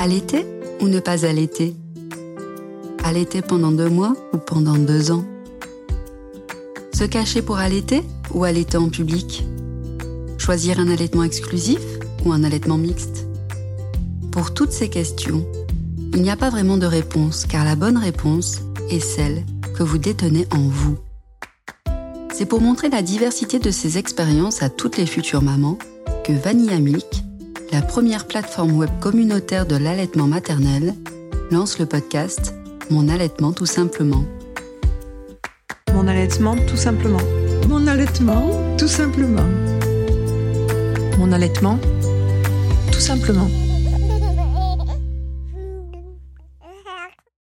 Allaiter ou ne pas allaiter? Allaiter pendant deux mois ou pendant deux ans? Se cacher pour allaiter ou allaiter en public? Choisir un allaitement exclusif ou un allaitement mixte? Pour toutes ces questions, il n'y a pas vraiment de réponse car la bonne réponse est celle que vous détenez en vous. C'est pour montrer la diversité de ces expériences à toutes les futures mamans que Vanilla Milk, la première plateforme web communautaire de l'allaitement maternel, lance le podcast Mon allaitement tout simplement. Mon allaitement tout simplement. Mon allaitement tout simplement. Mon allaitement tout simplement.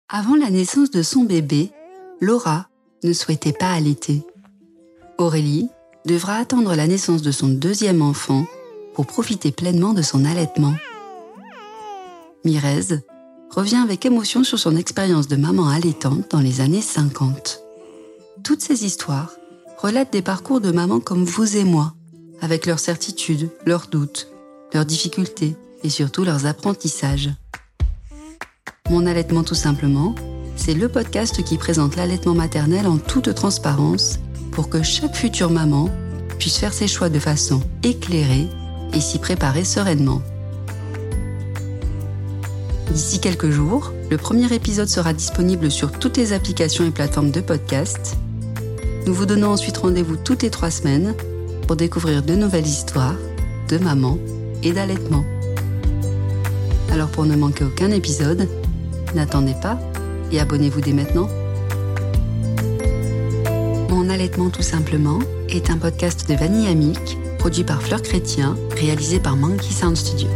Avant la naissance de son bébé, Laura ne souhaitait pas allaiter. Aurélie devra attendre la naissance de son deuxième enfant pour profiter pleinement de son allaitement. Mirez revient avec émotion sur son expérience de maman allaitante dans les années 50. Toutes ces histoires relatent des parcours de mamans comme vous et moi, avec leurs certitudes, leurs doutes, leurs difficultés et surtout leurs apprentissages. Mon allaitement tout simplement, c'est le podcast qui présente l'allaitement maternel en toute transparence pour que chaque future maman puisse faire ses choix de façon éclairée et s'y préparer sereinement. D'ici quelques jours, le premier épisode sera disponible sur toutes les applications et plateformes de podcast. Nous vous donnons ensuite rendez-vous toutes les trois semaines pour découvrir de nouvelles histoires de maman et d'allaitement. Alors pour ne manquer aucun épisode, n'attendez pas et abonnez-vous dès maintenant. Mon allaitement tout simplement est un podcast de Vanille Amique produit par Fleur Chrétien, réalisé par Monkey Sound Studio.